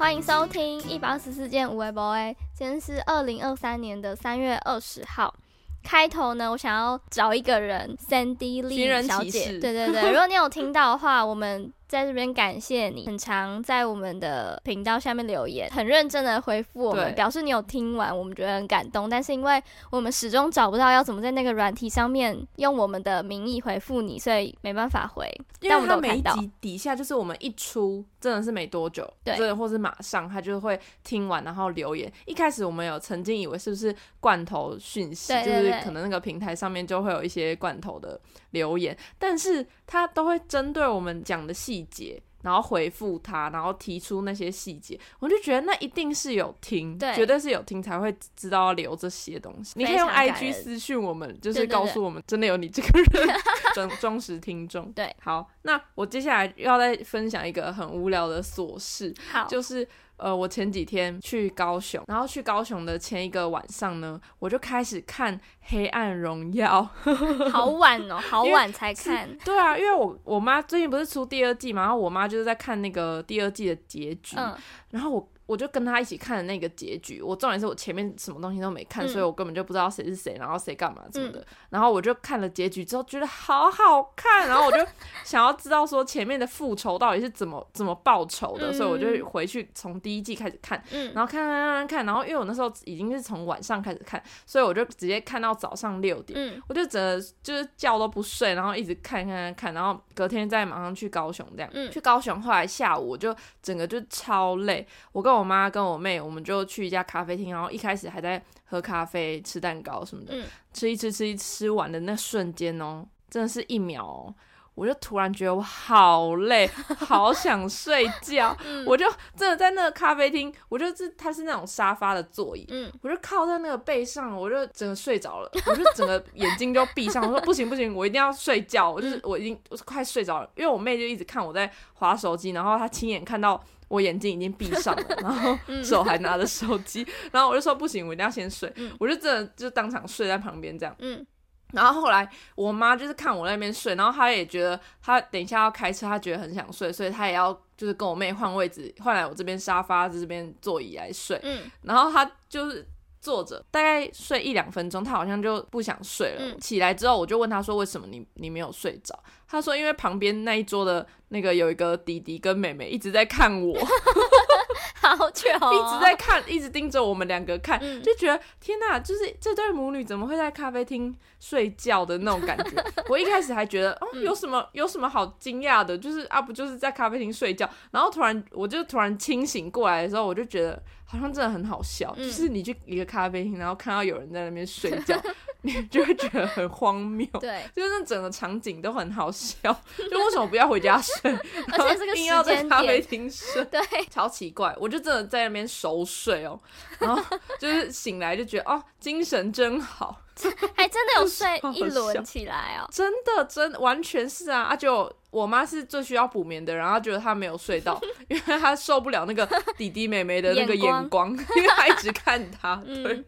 欢迎收听一百二十四件无为 boy。今天是二零二三年的三月二十号。开头呢，我想要找一个人，Sandy Lee 小姐。对对对，如果你有听到的话，我们。在这边感谢你，很常在我们的频道下面留言，很认真的回复我们，表示你有听完，我们觉得很感动。但是因为我们始终找不到要怎么在那个软体上面用我们的名义回复你，所以没办法回。但我们都看到，每一集底下就是我们一出，真的是没多久，对，或是马上他就会听完然后留言。一开始我们有曾经以为是不是罐头讯息，就是可能那个平台上面就会有一些罐头的留言，但是他都会针对我们讲的细。细节，然后回复他，然后提出那些细节，我就觉得那一定是有听，对，绝对是有听才会知道要留这些东西。你可以用 IG 私讯我们，就是告诉我们真的有你这个人，忠忠实听众。对，好，那我接下来要再分享一个很无聊的琐事，好，就是。呃，我前几天去高雄，然后去高雄的前一个晚上呢，我就开始看《黑暗荣耀》，好晚哦，好晚才看。对啊，因为我我妈最近不是出第二季嘛，然后我妈就是在看那个第二季的结局，嗯，然后我。我就跟他一起看的那个结局，我重点是我前面什么东西都没看，嗯、所以我根本就不知道谁是谁，然后谁干嘛什么的。嗯、然后我就看了结局之后，觉得好好看，然后我就 想要知道说前面的复仇到底是怎么怎么报仇的，嗯、所以我就回去从第一季开始看，嗯、然后看看看看看，然后因为我那时候已经是从晚上开始看，所以我就直接看到早上六点，嗯、我就整个就是觉都不睡，然后一直看看看看，然后隔天再马上去高雄这样，嗯、去高雄后来下午我就整个就超累，我跟我。我妈跟我妹，我们就去一家咖啡厅，然后一开始还在喝咖啡、吃蛋糕什么的，嗯、吃一吃吃一吃完的那瞬间哦，真的是一秒哦，我就突然觉得我好累，好想睡觉，嗯、我就真的在那个咖啡厅，我就是它是那种沙发的座椅，嗯、我就靠在那个背上，我就整个睡着了，我就整个眼睛就闭上，我说不行不行，我一定要睡觉，我就是我已经我快睡着了，因为我妹就一直看我在划手机，然后她亲眼看到。我眼睛已经闭上了，然后手还拿着手机，然后我就说不行，我一定要先睡，嗯、我就真的就当场睡在旁边这样。嗯，然后后来我妈就是看我那边睡，然后她也觉得她等一下要开车，她觉得很想睡，所以她也要就是跟我妹换位置，换来我这边沙发这边座椅来睡。嗯，然后她就是。坐着大概睡一两分钟，他好像就不想睡了。嗯、起来之后，我就问他说：“为什么你你没有睡着？”他说：“因为旁边那一桌的那个有一个弟弟跟妹妹一直在看我，好糗、哦，一直在看，一直盯着我们两个看，嗯、就觉得天哪，就是这对母女怎么会在咖啡厅睡觉的那种感觉？我一开始还觉得哦，有什么有什么好惊讶的？就是啊，不就是在咖啡厅睡觉？然后突然我就突然清醒过来的时候，我就觉得。好像真的很好笑，嗯、就是你去一个咖啡厅，然后看到有人在那边睡觉，你就会觉得很荒谬。对，就是那整个场景都很好笑。就为什么不要回家睡，而且这个硬要在咖啡厅睡？对，超奇怪。我就真的在那边熟睡哦，然后就是醒来就觉得哦，精神真好。还真的有 睡一轮起来哦，真的真完全是啊！啊就我妈是最需要补眠的人，然后觉得她没有睡到，因为她受不了那个弟弟妹妹的那个眼光，眼光因为她一直看她，对，嗯、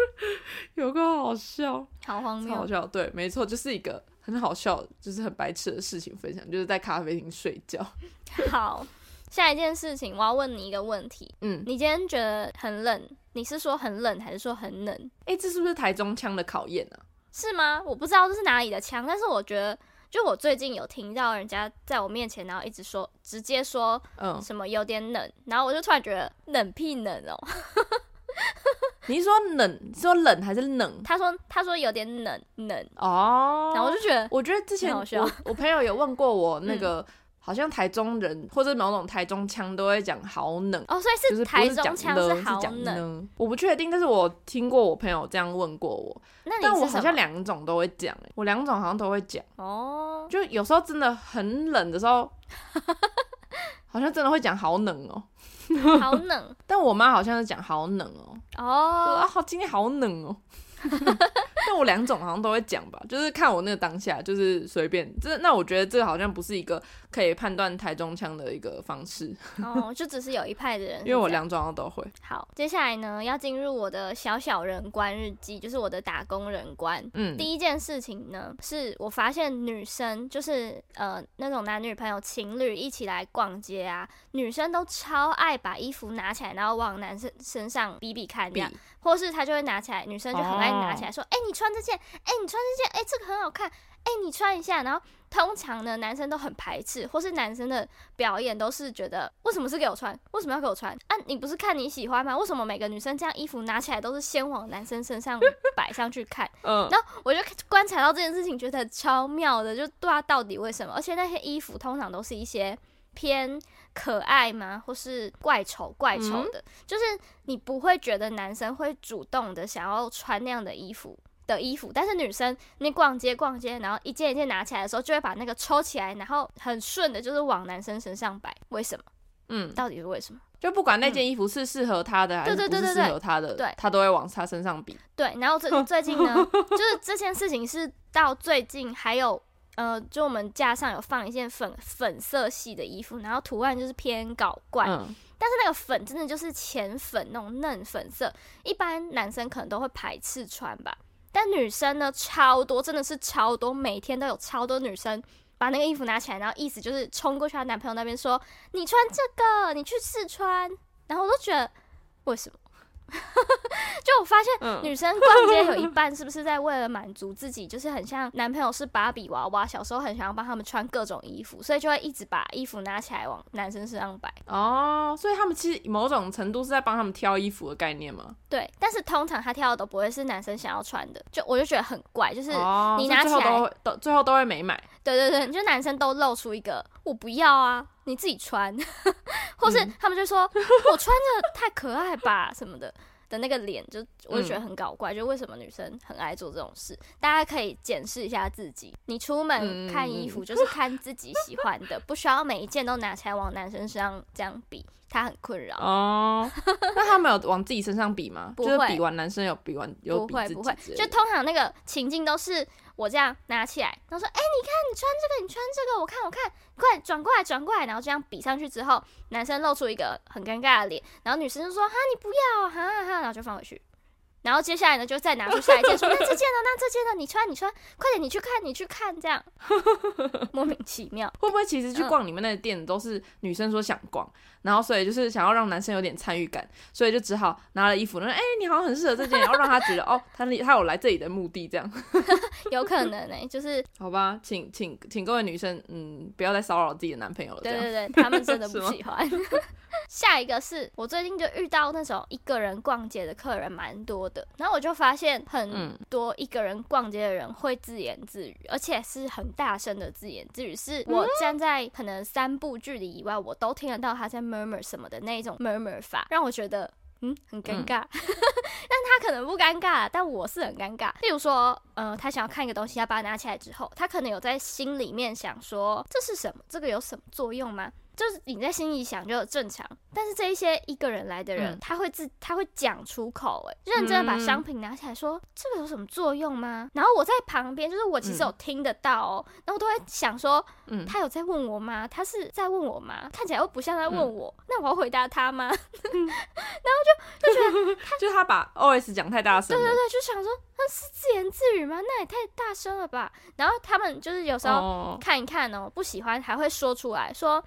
有个好笑，好荒谬，好笑，对，没错，就是一个很好笑，就是很白痴的事情分享，就是在咖啡厅睡觉。好。下一件事情，我要问你一个问题。嗯，你今天觉得很冷？你是说很冷，还是说很冷？哎、欸，这是不是台中腔的考验啊？是吗？我不知道这是哪里的腔，但是我觉得，就我最近有听到人家在我面前，然后一直说，直接说，嗯，什么有点冷，嗯、然后我就突然觉得冷屁冷哦。你是说冷？你说冷还是冷？他说他说有点冷冷。哦，然后我就觉得，我觉得之前我我朋友有问过我那个。嗯。好像台中人或者某种台中腔都会讲好冷。哦，所以是台中腔是好冷，我不确定，但是我听过我朋友这样问过我，但我好像两种都会讲，欸，我两种好像都会讲。哦，就有时候真的很冷的时候，好像真的会讲好冷哦，好冷，但我妈好像是讲好冷哦，哦，啊，好，今天好冷哦。但我两种好像都会讲吧，就是看我那个当下，就是随便。这那我觉得这个好像不是一个可以判断台中腔的一个方式。哦，就只是有一派的人，因为我两种都会。好，接下来呢，要进入我的小小人观日记，就是我的打工人观。嗯，第一件事情呢，是我发现女生就是呃那种男女朋友情侣一起来逛街啊，女生都超爱把衣服拿起来，然后往男生身上比比看这样，或是她就会拿起来，女生就很爱拿起来说，哎、哦，欸，你穿这件，哎、欸，你穿这件，哎、欸，这个很好看，哎、欸，你穿一下，然后。通常呢，男生都很排斥，或是男生的表演都是觉得，为什么是给我穿？为什么要给我穿？啊，你不是看你喜欢吗？为什么每个女生这样衣服拿起来都是先往男生身上摆上去看？嗯，然后我就观察到这件事情，觉得超妙的，就对啊到底为什么。而且那些衣服通常都是一些偏可爱吗？或是怪丑怪丑的，嗯、就是你不会觉得男生会主动的想要穿那样的衣服。的衣服，但是女生那逛街逛街，然后一件一件拿起来的时候，就会把那个抽起来，然后很顺的，就是往男生身上摆。为什么？嗯，到底是为什么？就不管那件衣服是适合他的还是不是适合他的，对，他都会往他身上比。对，然后最最近呢，就是这件事情是到最近还有呃，就我们架上有放一件粉粉色系的衣服，然后图案就是偏搞怪。嗯但是那个粉真的就是浅粉那种嫩粉色，一般男生可能都会排斥穿吧。但女生呢，超多，真的是超多，每天都有超多女生把那个衣服拿起来，然后意思就是冲过去她男朋友那边说：“你穿这个，你去试穿。”然后我都觉得，为什么？就我发现，女生逛街有一 半是不是在为了满足自己，就是很像男朋友是芭比娃娃，小时候很想要帮他们穿各种衣服，所以就会一直把衣服拿起来往男生身上摆。哦，所以他们其实某种程度是在帮他们挑衣服的概念吗？对，但是通常他挑的都不会是男生想要穿的，就我就觉得很怪，就是你拿起来、都最后都会没买。对对对，就男生都露出一个我不要啊，你自己穿，或是他们就说、嗯、我穿着太可爱吧什么的。的那个脸，就我就觉得很搞怪，嗯、就为什么女生很爱做这种事？大家可以检视一下自己。你出门看衣服，就是看自己喜欢的，嗯、不需要每一件都拿起来往男生身上这样比，他很困扰哦。那他们有往自己身上比吗？不会，就是比完男生有比完有比不会不会，就通常那个情境都是。我这样拿起来，然后说：“哎、你看，你穿这个，你穿这个，我看，我看，快转过来，转过来。”然后这样比上去之后，男生露出一个很尴尬的脸，然后女生就说：“哈，你不要，哈哈哈。”然后就放回去。然后接下来呢，就再拿出下一件，说：“那这件呢？那这件呢？你穿，你穿，快点，你去看，你去看。”这样 莫名其妙，会不会其实去逛你们那个店都是女生说想逛？然后，所以就是想要让男生有点参与感，所以就只好拿了衣服，说：“哎、欸，你好像很适合这件。”然后让他觉得哦，他他有来这里的目的，这样 有可能呢、欸，就是 好吧，请请请各位女生，嗯，不要再骚扰自己的男朋友了。对对对，他们真的不喜欢。吗 下一个是我最近就遇到那种一个人逛街的客人蛮多的，然后我就发现很多一个人逛街的人会自言自语，而且是很大声的自言自语，是我站在可能三步距离以外，我都听得到他在。murmur 什么的那一种 murmur 法，让我觉得嗯很尴尬，嗯、但 他可能不尴尬，但我是很尴尬。例如说，呃，他想要看一个东西，他把它拿起来之后，他可能有在心里面想说，这是什么？这个有什么作用吗？就是你在心里想就正常，但是这一些一个人来的人，嗯、他会自他会讲出口，哎，认真的把商品拿起来说，嗯、这个有什么作用吗？然后我在旁边，就是我其实有听得到哦，嗯、然后我都会想说，嗯，他有在问我吗？他是在问我吗？看起来又不像在问我，嗯、那我要回答他吗？嗯、然后就就觉得他，就他把 OS 讲太大声，对对对，就想说那是自言自语吗？那也太大声了吧？然后他们就是有时候看一看哦，不喜欢还会说出来说。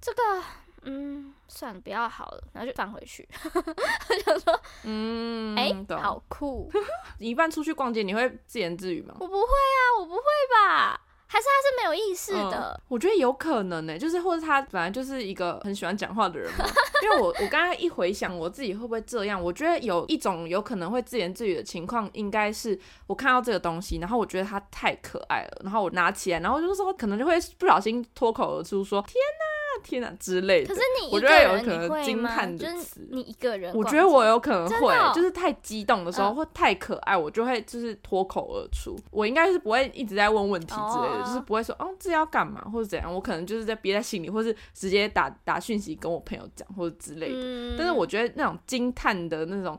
这个，嗯，算了，不要好了，然后就放回去。我想说，嗯，哎、欸，好酷。你一般出去逛街，你会自言自语吗？我不会啊，我不会吧？还是他是没有意识的？嗯、我觉得有可能呢、欸，就是或者他本来就是一个很喜欢讲话的人嘛。因为我我刚刚一回想我自己会不会这样，我觉得有一种有可能会自言自语的情况，应该是我看到这个东西，然后我觉得它太可爱了，然后我拿起来，然后就是说可能就会不小心脱口而出说：“天哪！”天哪之类的，可是你我觉得有可能惊叹的词，你一个人，我觉得我有可能会，就是太激动的时候或太可爱，我就会就是脱口而出。我应该是不会一直在问问题之类的，就是不会说哦，这要干嘛或者怎样，我可能就是在憋在心里，或是直接打打讯息跟我朋友讲或者之类的。但是我觉得那种惊叹的那种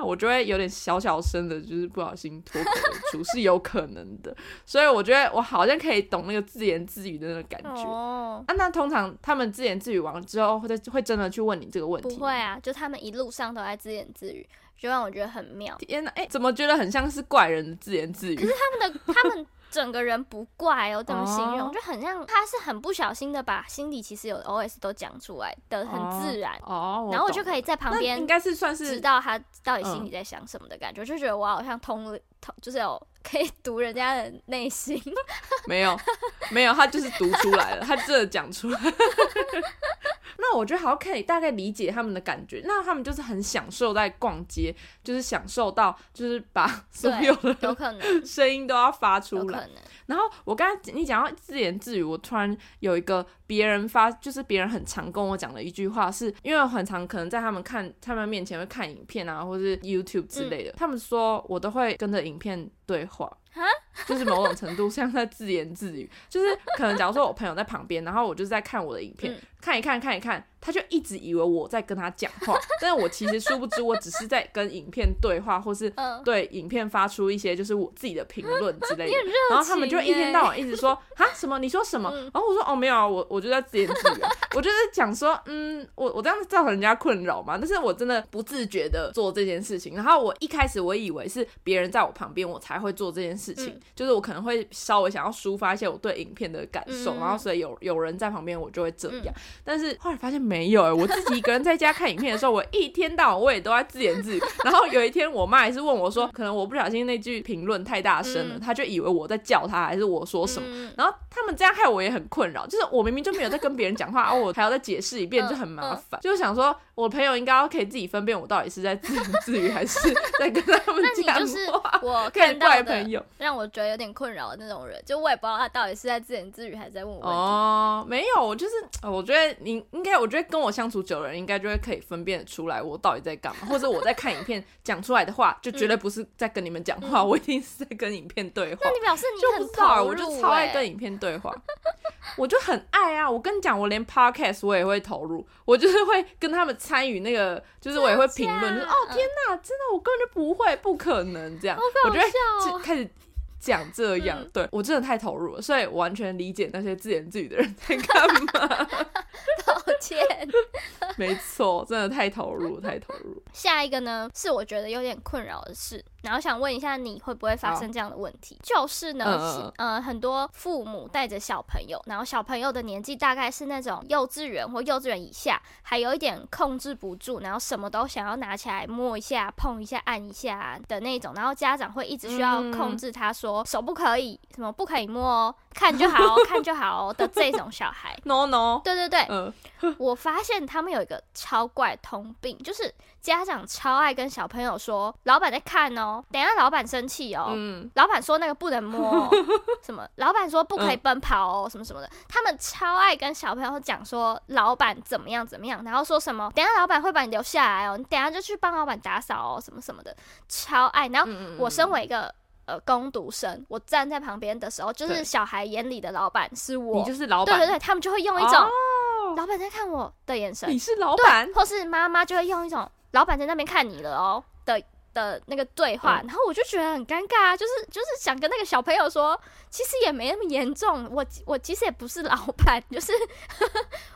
我就会有点小小声的，就是不小心脱口而出，是有可能的。所以我觉得我好像可以懂那个自言自语的那个感觉。哦，啊，那通常他们自言自语完之后，会会真的去问你这个问题？不会啊，就他们一路上都在自言自语，就让我觉得很妙。天哪，哎、欸，怎么觉得很像是怪人的自言自语？可是他们的他们。整个人不怪哦，怎么形容？就很像他是很不小心的把心里其实有 OS 都讲出来的，很自然哦。然后我就可以在旁边，应该是算是知道他到底心里在想什么的感觉，就觉得我好像通了通，就是有可以读人家的内心。没有，没有，他就是读出来了，他真的讲出来。那我觉得好像可以大概理解他们的感觉。那他们就是很享受在逛街，就是享受到就是把所有的有可能声音都要发出来。然后我刚才你讲到自言自语，我突然有一个别人发，就是别人很常跟我讲的一句话是，是因为我很常可能在他们看他们面前会看影片啊，或是 YouTube 之类的，嗯、他们说我都会跟着影影片对话。哈，就是某种程度像在自言自语，就是可能假如说我朋友在旁边，然后我就是在看我的影片，嗯、看一看看一看，他就一直以为我在跟他讲话，但是我其实殊不知我只是在跟影片对话，或是对影片发出一些就是我自己的评论之类的，然后他们就一天到晚一直说啊什么？你说什么，然后我说哦没有啊，我我就在自言自语，我就是讲说嗯我我这样子造成人家困扰嘛，但是我真的不自觉的做这件事情，然后我一开始我以为是别人在我旁边我才会做这件事。事情、嗯、就是我可能会稍微想要抒发一些我对影片的感受，嗯、然后所以有有人在旁边，我就会这样。嗯、但是后来发现没有哎、欸，我自己一个人在家看影片的时候，我一天到晚我也都在自言自语。然后有一天，我妈也是问我说，可能我不小心那句评论太大声了，她、嗯、就以为我在叫她，还是我说什么。嗯、然后他们这样害我也很困扰，就是我明明就没有在跟别人讲话，啊，我还要再解释一遍，就很麻烦。就想说，我朋友应该要可以自己分辨我到底是在自言自语，还是 在跟他们讲话。就是我看到的朋友。让我觉得有点困扰的那种人，就我也不知道他到底是在自言自语还是在问我问题。哦，没有，我就是，我觉得你应该，我觉得跟我相处久的人应该就会可以分辨出来我到底在干嘛，或者我在看影片 讲出来的话，就绝对不是在跟你们讲话，嗯、我一定是在跟影片对话。那你表示你很投入、欸、我就超爱跟影片对话，我就很爱啊！我跟你讲，我连 podcast 我也会投入，我就是会跟他们参与那个，就是我也会评论，就是哦天哪，真的我根本就不会，不可能这样，哦、我觉得开始。讲这样，嗯、对我真的太投入了，所以完全理解那些自言自语的人在干嘛。道歉，没错，真的太投入，太投入。下一个呢，是我觉得有点困扰的事。然后想问一下，你会不会发生这样的问题？好就是呢，呃，呃，很多父母带着小朋友，然后小朋友的年纪大概是那种幼稚园或幼稚园以下，还有一点控制不住，然后什么都想要拿起来摸一下、碰一下、按一下的那种，然后家长会一直需要控制他说、嗯、手不可以，什么不可以摸哦，看就好，看就好的这种小孩。No no，对对对，呃、我发现他们有一个超怪通病，就是家长超爱跟小朋友说，老板在看哦。等一下，老板生气哦。嗯，老板说那个不能摸，什么？老板说不可以奔跑哦，什么什么的。他们超爱跟小朋友讲说老板怎么样怎么样，然后说什么？等一下老板会把你留下来哦，你等一下就去帮老板打扫哦，什么什么的，超爱。然后我身为一个呃工读生，我站在旁边的时候，就是小孩眼里的老板是我，你就是老板。对对对，他们就会用一种老板在看我的眼神，你是老板，或是妈妈就会用一种老板在那边看你了哦对。的那个对话，嗯、然后我就觉得很尴尬啊，就是就是想跟那个小朋友说，其实也没那么严重，我我其实也不是老板，就是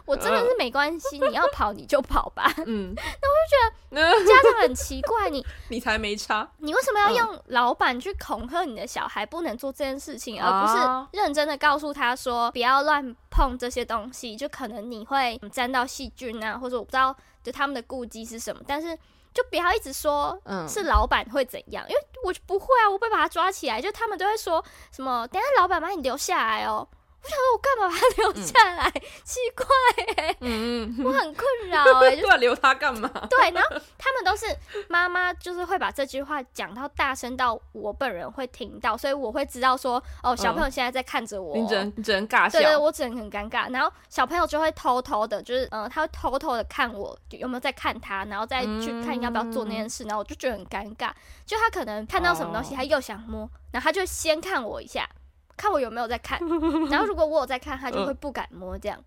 我真的是没关系，呃、你要跑你就跑吧。嗯，那我就觉得 家长很奇怪，你你才没差，你为什么要用老板去恐吓你的小孩不能做这件事情，而不是认真的告诉他说不要乱碰这些东西，就可能你会沾到细菌啊，或者我不知道就他们的顾忌是什么，但是。就不要一直说，是老板会怎样，嗯、因为我就不会啊，我不会把他抓起来。就他们都会说什么，等下老板把你留下来哦。我想说，我干嘛把他留下来？嗯、奇怪、欸，嗯嗯，我很困扰哎、欸，就 留他干嘛？对，然后他们都是妈妈，就是会把这句话讲到大声到我本人会听到，所以我会知道说，哦，小朋友现在在看着我，你只能你只能尬笑，对，对对，我只能很尴尬。然后小朋友就会偷偷的，就是嗯、呃，他会偷偷的看我有没有在看他，然后再去看要不要做那件事，然后我就觉得很尴尬。就他可能看到什么东西，他又想摸，然后他就先看我一下。看我有没有在看。然后如果我有在看，他就会不敢摸这样。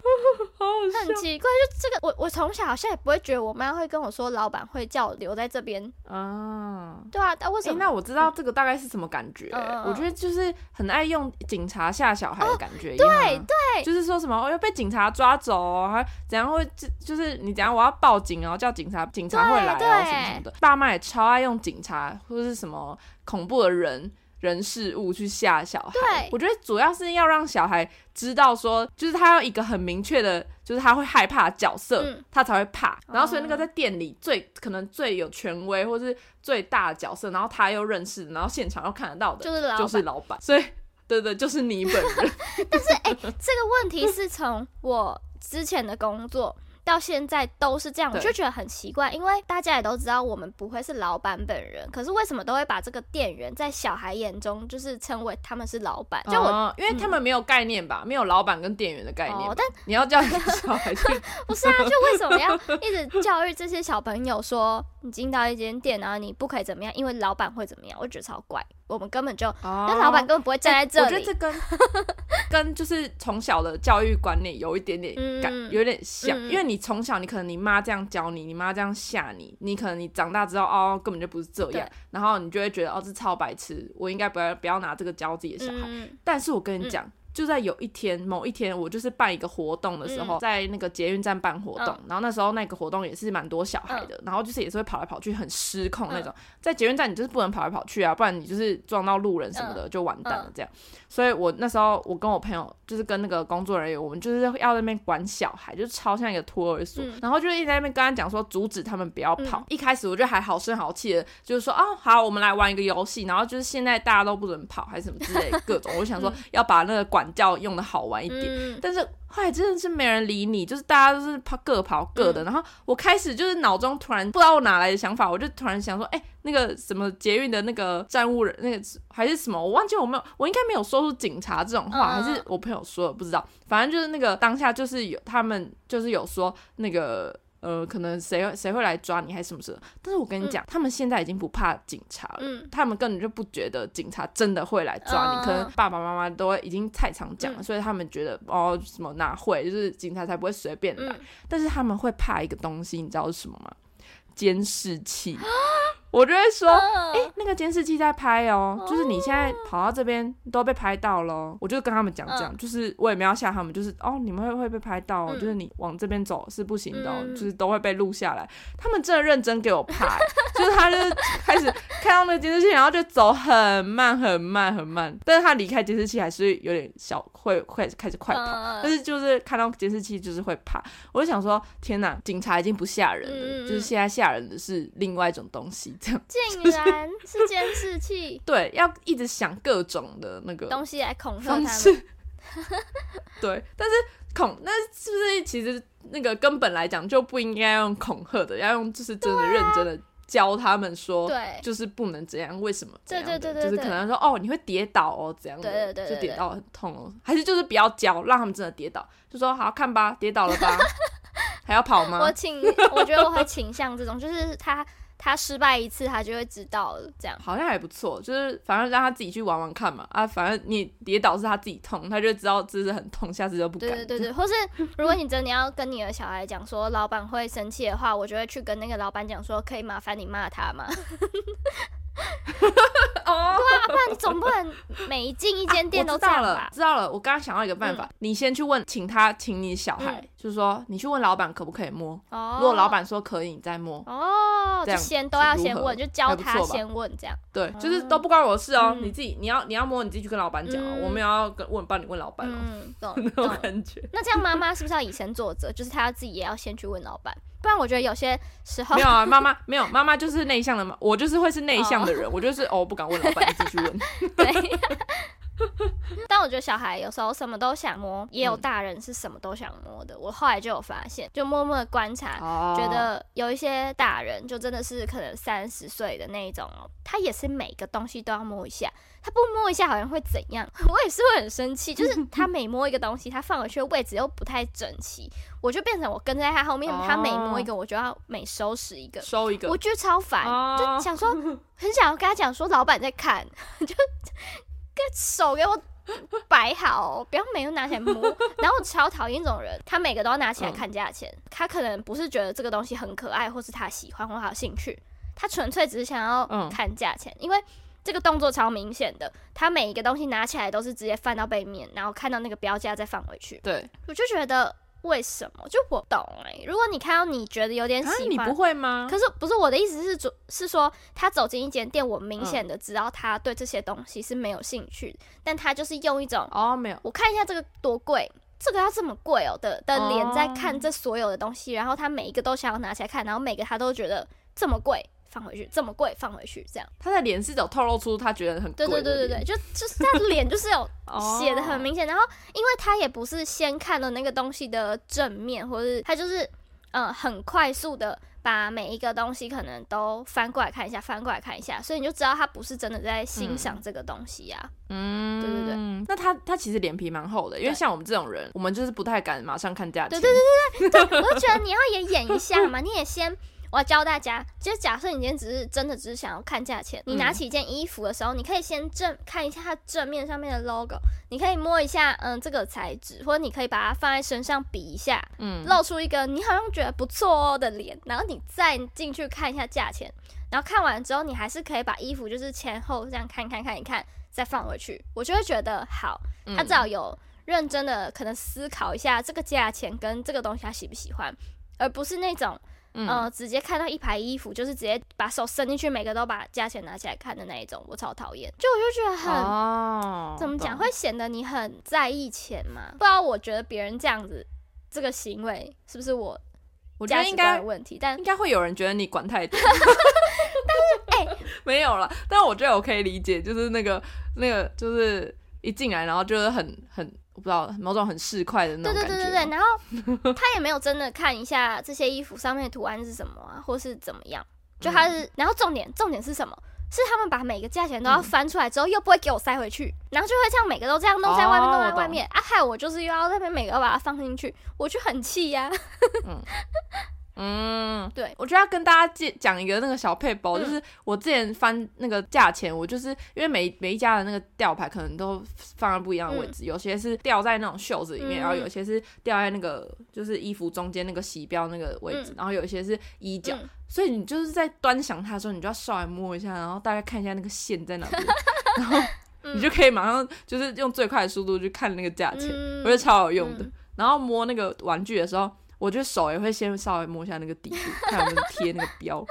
很奇怪，就这个我我从小好像也不会觉得我妈会跟我说老板会叫我留在这边啊。对啊，但为什么？那我知道这个大概是什么感觉。我觉得就是很爱用警察吓小孩的感觉。对对，就是说什么我要被警察抓走，还怎样会就就是你怎样我要报警哦，叫警察警察会来哦什么什么的。爸妈也超爱用警察或者是什么恐怖的人。人事物去吓小孩，我觉得主要是要让小孩知道说，就是他要一个很明确的，就是他会害怕角色，嗯、他才会怕。然后所以那个在店里最可能最有权威或是最大的角色，然后他又认识，然后现场又看得到的，就是老就是老板。所以，对对，就是你本人。但是，哎、欸，这个问题是从我之前的工作。到现在都是这样，我就觉得很奇怪，因为大家也都知道我们不会是老板本人，可是为什么都会把这个店员在小孩眼中就是称为他们是老板？就我，因为他们没有概念吧，没有老板跟店员的概念。但你要叫小孩去，不是啊？就为什么要一直教育这些小朋友说，你进到一间店然后，你不可以怎么样，因为老板会怎么样？我觉得超怪。我们根本就，那老板根本不会站在这里。我觉得这跟 跟就是从小的教育观念有一点点感，有点像，因为你。从小，你可能你妈这样教你，你妈这样吓你，你可能你长大之后哦，根本就不是这样，然后你就会觉得哦，这超白痴，我应该不要不要拿这个教自己的小孩。嗯、但是我跟你讲。嗯就在有一天，某一天，我就是办一个活动的时候，嗯、在那个捷运站办活动，嗯、然后那时候那个活动也是蛮多小孩的，嗯、然后就是也是会跑来跑去，很失控那种。嗯、在捷运站，你就是不能跑来跑去啊，不然你就是撞到路人什么的，嗯、就完蛋了这样。所以我那时候，我跟我朋友就是跟那个工作人员，我们就是要在那边管小孩，就是超像一个托儿所，嗯、然后就一直在那边跟他讲说，阻止他们不要跑。嗯、一开始我觉得还好声好气的，就是说哦好，我们来玩一个游戏，然后就是现在大家都不准跑，还是什么之类的各种。我就想说 要把那个管。管教用的好玩一点，嗯、但是后来真的是没人理你，就是大家都是跑各跑各的。嗯、然后我开始就是脑中突然不知道我哪来的想法，我就突然想说，哎、欸，那个什么捷运的那个站务人，那个还是什么，我忘记我没有，我应该没有说出警察这种话，嗯、还是我朋友说的，不知道。反正就是那个当下就是有他们就是有说那个。呃，可能谁谁会来抓你，还是什么事？但是我跟你讲，嗯、他们现在已经不怕警察了，嗯、他们根本就不觉得警察真的会来抓你。嗯、可能爸爸妈妈都已经太常讲了，嗯、所以他们觉得哦，什么哪会，就是警察才不会随便来。嗯、但是他们会怕一个东西，你知道是什么吗？监视器。我就会说，哎、欸，那个监视器在拍哦，就是你现在跑到这边都被拍到了。我就跟他们讲这样，就是我也没有吓他们，就是哦，你们会会被拍到，哦，就是你往这边走是不行的，哦，就是都会被录下来。他们真的认真给我拍，就是他就是开始看到那个监视器，然后就走很慢很慢很慢，但是他离开监视器还是有点小会会开始快跑，但是就是看到监视器就是会怕。我就想说，天哪，警察已经不吓人了，就是现在吓人的是另外一种东西。这样竟然是监视器，对，要一直想各种的那个东西来恐吓他们。对，但是恐那是不是其实那个根本来讲就不应该用恐吓的，要用就是真的认真的教他们说，对，就是不能这样，为什么？对对对对，就是可能说哦，你会跌倒哦，这样的，就跌倒很痛哦，还是就是不要教，让他们真的跌倒，就说好看吧，跌倒了吧，还要跑吗？我倾，我觉得我会倾向这种，就是他。他失败一次，他就会知道了。这样好像还不错，就是反正让他自己去玩玩看嘛。啊，反正你跌倒是他自己痛，他就知道这是很痛，下次就不敢。对对对对，或是如果你真的要跟你的小孩讲说老板会生气的话，我就会去跟那个老板讲说，可以麻烦你骂他吗？哦，对啊，不然你总不能每进一间店都这样吧？啊，知道了，知道了。我刚刚想到一个办法，嗯、你先去问，请他，请你小孩，嗯、就是说你去问老板可不可以摸。哦。如果老板说可以，你再摸。哦。这样先都要先问，就教他先问这样。对，就是都不关我的事哦，嗯、你自己你要你要摸，你自己去跟老板讲哦。嗯、我们要跟问帮你问老板哦。嗯，懂。那种感觉。那这样妈妈是不是要以身作则？就是她自己也要先去问老板。不然我觉得有些时候没有啊，妈妈没有，妈妈就是内向的嘛，我就是会是内向的人，oh. 我就是哦不敢问老板，你自己去问。对。但我觉得小孩有时候什么都想摸，也有大人是什么都想摸的。嗯、我后来就有发现，就默默的观察，哦、觉得有一些大人就真的是可能三十岁的那一种哦，他也是每个东西都要摸一下，他不摸一下好像会怎样？我也是会很生气，就是 他每摸一个东西，他放回去的位置又不太整齐，我就变成我跟在他后面，哦、他每摸一个，我就要每收拾一个，收一个，我觉得超烦，哦、就想说 很想要跟他讲说，老板在看，就。手给我摆好，不要每个拿起来摸。然后我超讨厌这种人，他每个都要拿起来看价钱。嗯、他可能不是觉得这个东西很可爱，或是他喜欢或他有兴趣，他纯粹只是想要看价钱。嗯、因为这个动作超明显的，他每一个东西拿起来都是直接翻到背面，然后看到那个标价再放回去。对，我就觉得。为什么？就我懂哎、欸。如果你看到你觉得有点喜欢，你不会吗？可是不是我的意思是，主是说他走进一间店，我明显的知道他对这些东西是没有兴趣，嗯、但他就是用一种哦没有，我看一下这个多贵，这个要这么贵哦的的脸在看这所有的东西，然后他每一个都想要拿起来看，然后每个他都觉得这么贵。放回去这么贵，放回去这样。他的脸是有透露出他觉得很贵。对对对对对，就就是他的脸就是有 写的很明显。然后，因为他也不是先看了那个东西的正面，或者是他就是嗯、呃、很快速的把每一个东西可能都翻过来看一下，翻过来看一下，所以你就知道他不是真的在欣赏这个东西呀、啊。嗯，对对对。那他他其实脸皮蛮厚的，因为像我们这种人，我们就是不太敢马上看价钱。对对对对对，我就觉得你要也演一下嘛，你也先。我要教大家，就假设你今天只是真的只是想要看价钱，你拿起一件衣服的时候，你可以先正看一下它正面上面的 logo，你可以摸一下，嗯，这个材质，或者你可以把它放在身上比一下，嗯，露出一个你好像觉得不错哦的脸，然后你再进去看一下价钱，然后看完之后，你还是可以把衣服就是前后这样看一看看一看，再放回去，我就会觉得好，他至少有认真的可能思考一下这个价钱跟这个东西他喜不喜欢，而不是那种。嗯、呃，直接看到一排衣服，就是直接把手伸进去，每个都把价钱拿起来看的那一种，我超讨厌。就我就觉得很，哦、怎么讲，会显得你很在意钱嘛？不知道，我觉得别人这样子这个行为是不是我？我觉得应该有问题，但应该会有人觉得你管太多。但是，哎、欸，没有了。但我觉得我可以理解，就是那个那个，就是一进来，然后就是很很。不知道某种很市侩的那种感觉。对对对对对，然后他也没有真的看一下这些衣服上面的图案是什么啊，或是怎么样。就他是，嗯、然后重点重点是什么？是他们把每个价钱都要翻出来之后，又不会给我塞回去，然后就会这样每个都这样弄在外面，弄在外面。啊，害我就是又要那边每个都把它放进去，我就很气呀。嗯嗯，对，我觉得要跟大家介讲一个那个小配包，嗯、就是我之前翻那个价钱，我就是因为每每一家的那个吊牌可能都放在不一样的位置，嗯、有些是吊在那种袖子里面，嗯、然后有些是吊在那个就是衣服中间那个洗标那个位置，嗯、然后有一些是衣角，嗯、所以你就是在端详它的时候，你就要稍微摸一下，然后大概看一下那个线在哪边，然后你就可以马上就是用最快的速度去看那个价钱，嗯、我觉得超好用的。嗯、然后摸那个玩具的时候。我觉得手也会先稍微摸一下那个底部，看有没有贴那个标，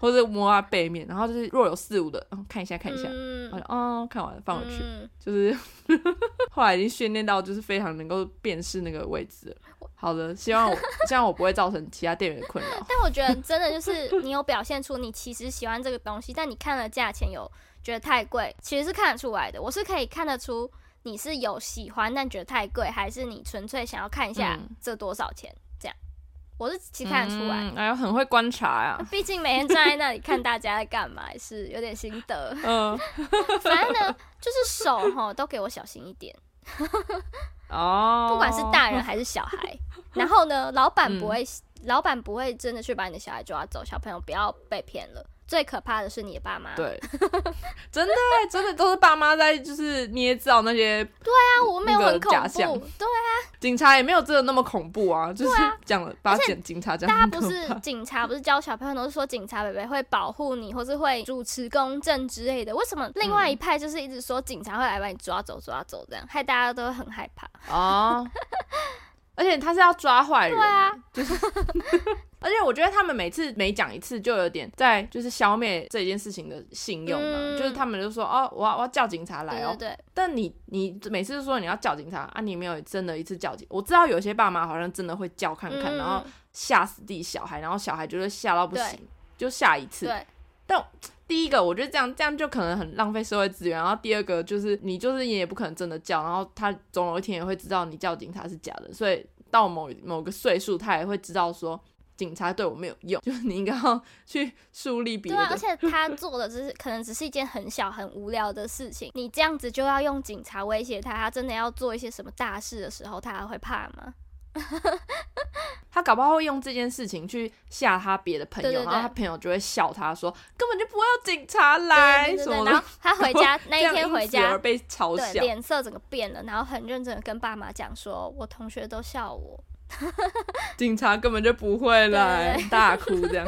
或者摸它背面，然后就是若有似无的，嗯，看一下看一下，嗯，哦，看完了放回去，嗯、就是 后来已经训练到就是非常能够辨识那个位置了。好的，希望我 希望我不会造成其他店员的困扰。但我觉得真的就是你有表现出你其实喜欢这个东西，但你看了价钱有觉得太贵，其实是看得出来的。我是可以看得出你是有喜欢但觉得太贵，还是你纯粹想要看一下这多少钱。嗯我是其实看得出来，哎呦，很会观察呀。毕竟每天站在那里看大家在干嘛，也是有点心得。嗯，反正呢，就是手哈都给我小心一点。哦，不管是大人还是小孩。然后呢，老板不会，老板不会真的去把你的小孩抓走，小朋友不要被骗了。最可怕的是你的爸妈，对，真的真的都是爸妈在就是捏造那些，对啊，我没有很恐怖，对啊，警察也没有真的那么恐怖啊，就是讲了把警警察讲，大家不是警察，不是教小朋友都是说警察伯伯会保护你，或是会主持公正之类的，为什么另外一派就是一直说警察会来把你抓走抓走这样，害大家都很害怕。哦，而且他是要抓坏人，对啊，就是。而且我觉得他们每次每讲一次，就有点在就是消灭这件事情的信用就是他们就说哦，我要我要叫警察来哦。对，对，对。但你你每次说你要叫警察啊，你没有真的一次叫警。我知道有些爸妈好像真的会叫看看，嗯、然后吓死自己小孩，然后小孩就会吓到不行，就下一次。对。但第一个，我觉得这样这样就可能很浪费社会资源。然后第二个就是你就是也不可能真的叫，然后他总有一天也会知道你叫警察是假的，所以到某某个岁数，他也会知道说。警察对我没有用，就 是你应该要去树立别人。对啊，而且他做的只是可能只是一件很小很无聊的事情，你这样子就要用警察威胁他，他真的要做一些什么大事的时候，他还会怕吗？他搞搞不好会用这件事情去吓他别的朋友，对对对，然后他朋友就会笑他说根本就不会有警察来。然后他回家 那一天回家被嘲笑，脸色整个变了，然后很认真的跟爸妈讲说，我同学都笑我，警察根本就不会来，大哭这样。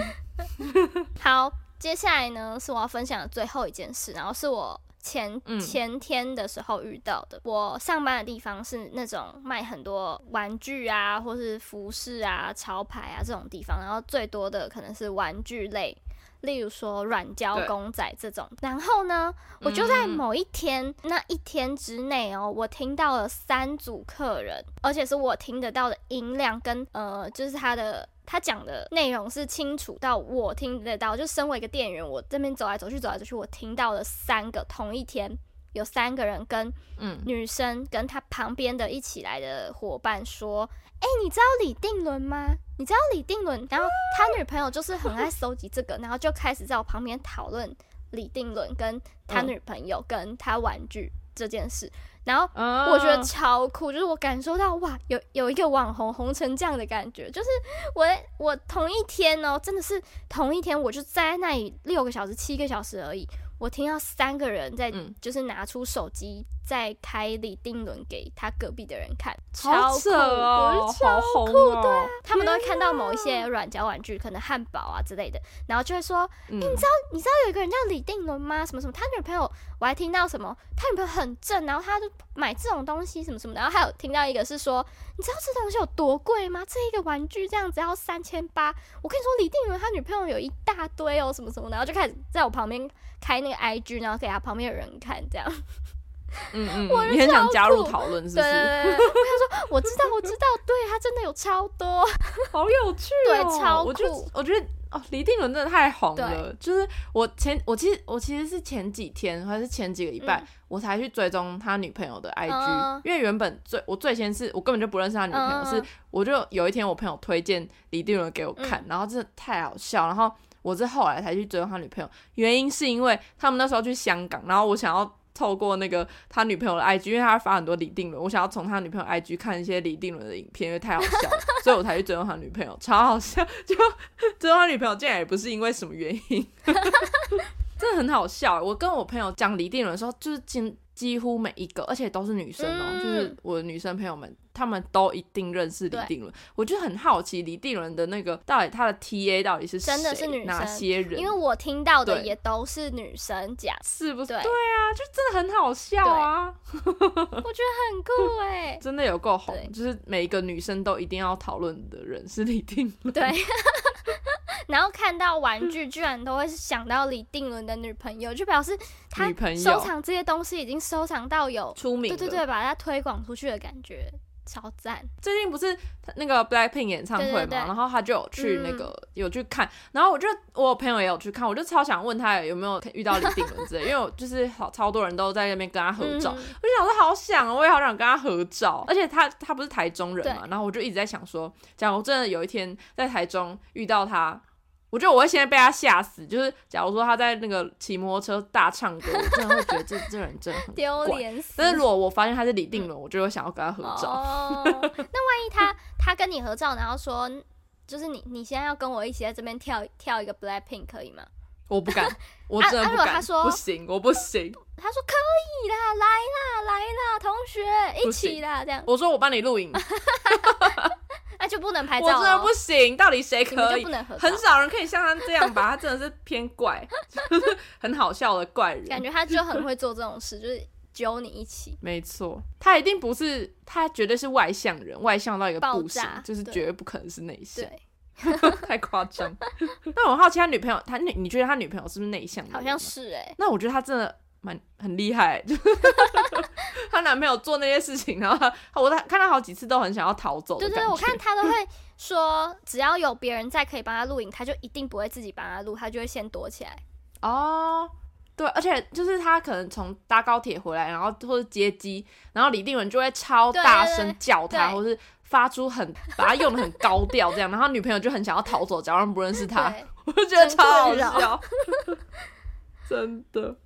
好，接下来呢是我要分享的最后一件事，然后是我。前前天的时候遇到的，嗯，我上班的地方是那种卖很多玩具啊，或是服饰啊、潮牌啊这种地方，然后最多的可能是玩具类，例如说软胶公仔这种。然后呢，我就在某一天，嗯，那一天之内哦，我听到了三组客人，而且是我听得到的音量跟呃，就是他的。他讲的内容是清楚到我听得到，就身为一个店员，我这边走来走去，走来走去，我听到了三个同一天有三个人跟嗯女生跟他旁边的一起来的伙伴说：“哎、欸，你知道李定伦吗？你知道李定伦？”然后他女朋友就是很爱搜集这个，然后就开始在我旁边讨论李定伦跟他女朋友跟他玩具这件事。然后我觉得超酷，就是我感受到哇，有有一个网红红成这样的感觉，就是我我同一天哦，真的是同一天，我就在那里六个小时、七个小时而已。我听到三个人在，就是拿出手机在开李定伦给他隔壁的人看，超酷哦，超酷，哦，对啊，他们都会看到某一些软胶玩具，可能汉堡啊之类的，然后就会说，嗯欸、你知道你知道有一个人叫李定伦吗？什么什么，他女朋友，我还听到什么，他女朋友很正，然后他就买这种东西什么什么，然后还有听到一个是说，你知道这东西有多贵吗？这一个玩具这样子要三千八，我跟你说李定伦他女朋友有一大堆哦，什么什么，然后就开始在我旁边开那个。IG，然后给他旁边的人看，这样，嗯嗯，我你很想加入讨论，是不是？对，他说我知道，我知道，对他真的有超多，好有趣哦，对，超酷。我就我觉得哦，李定伦真的太红了。就是我前我其实我其实是前几天还是前几个礼拜，嗯，我才去追踪他女朋友的 IG，嗯，因为原本最我最先是我根本就不认识他女朋友，嗯，是我就有一天我朋友推荐李定伦给我看，嗯，然后真的太好笑，然后。我是后来才去追踪他女朋友，原因是因为他们那时候去香港，然后我想要透过那个他女朋友的 IG，因为他发很多李定伦，我想要从他女朋友 IG 看一些李定伦的影片，因为太好笑了，所以我才去追踪他女朋友，超好笑。就 追踪他女朋友，竟然也不是因为什么原因，真的很好笑。我跟我朋友讲李定伦的时候，就是几。几乎每一个，而且都是女生哦、喔嗯，就是我的女生朋友们，她们都一定认识李定伦。我就很好奇李定伦的那个到底他的 TA 到底是谁？真的是女生？哪些人？因为我听到的也都是女生讲，是不是？对啊，就真的很好笑啊！我觉得很酷哎，真的有够红，就是每一个女生都一定要讨论的人是李定伦。对。然后看到玩具，居然都会想到李定伦的女朋友，就表示他收藏这些东西已经收藏到有出名，对对对，把它推广出去的感觉，超赞。最近不是那个 Blackpink 演唱会嘛，对对对，然后他就有去那个、嗯、有去看，然后我就我朋友也有去看，我就超想问他有没有遇到李定伦之类，因为我就是好超多人都在那边跟他合照，嗯、我就想说好想，我也好想跟他合照，而且他他不是台中人嘛，然后我就一直在想说，假如真的有一天在台中遇到他。我觉得我会先被他吓死，就是假如说他在那个骑摩托车大唱歌，我真的会觉得这这人真的很丢脸死。但是如果我发现他是李定伦，我就会想要跟他合照。哦、那万一他他跟你合照，然后说就是你你现在要跟我一起在这边跳跳一个 Blackpink 可以吗？我不敢，我真的不敢。啊啊、他说不行，我不行。他说可以啦，来啦来啦，同学一起啦，这样。我说我帮你录影。那就不能拍照，哦，我真的不行。到底谁可以？很少人可以像他这样吧？他真的是偏怪，就 是很好笑的怪人。感觉他就很会做这种事，就是揪你一起。没错，他一定不是，他绝对是外向人，外向到一个不行，就是绝对不可能是内向。太夸张。但我好奇他女朋友，他你你觉得他女朋友是不是内向？好像是哎，欸。那我觉得他真的。蛮很厉害，就 她男朋友做那些事情，然后她我看她好几次都很想要逃走。对对对，我看她都会说，只要有别人在可以帮她录影，她就一定不会自己帮她录，她就会先躲起来。哦，对，而且就是她可能从搭高铁回来，然后或者接机，然后李定文就会超大声叫他，或是发出很把他用的很高调这样，然后女朋友就很想要逃走，假装不认识他，我就觉得超好笑。真的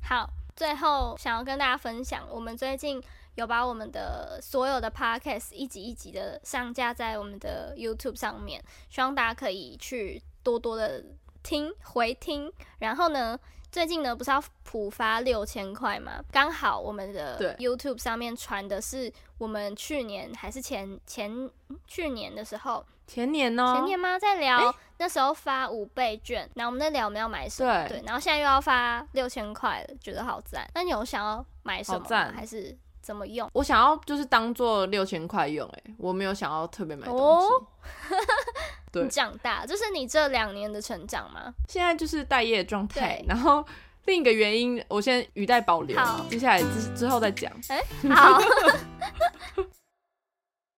好，最后想要跟大家分享，我们最近有把我们的所有的 podcast 一集一集的上架在我们的 YouTube 上面，希望大家可以去多多的听回听。然后呢，最近呢不是要普发六千块吗？刚好我们的 YouTube 上面传的是我们去年还是前前去年的时候。前年哦，前年吗？在聊、欸、那时候发五倍券，然后我们在聊我们要买什么，对，对，然后现在又要发六千块了，觉得好赞。那你有想要买什么吗？还是怎么用？我想要就是当做六千块用，哎，我没有想要特别买东西。哦、对，你长大，就是你这两年的成长吗？现在就是待业状态，然后另一个原因，我先语带保留，接下来之之后再讲。哎、欸，好。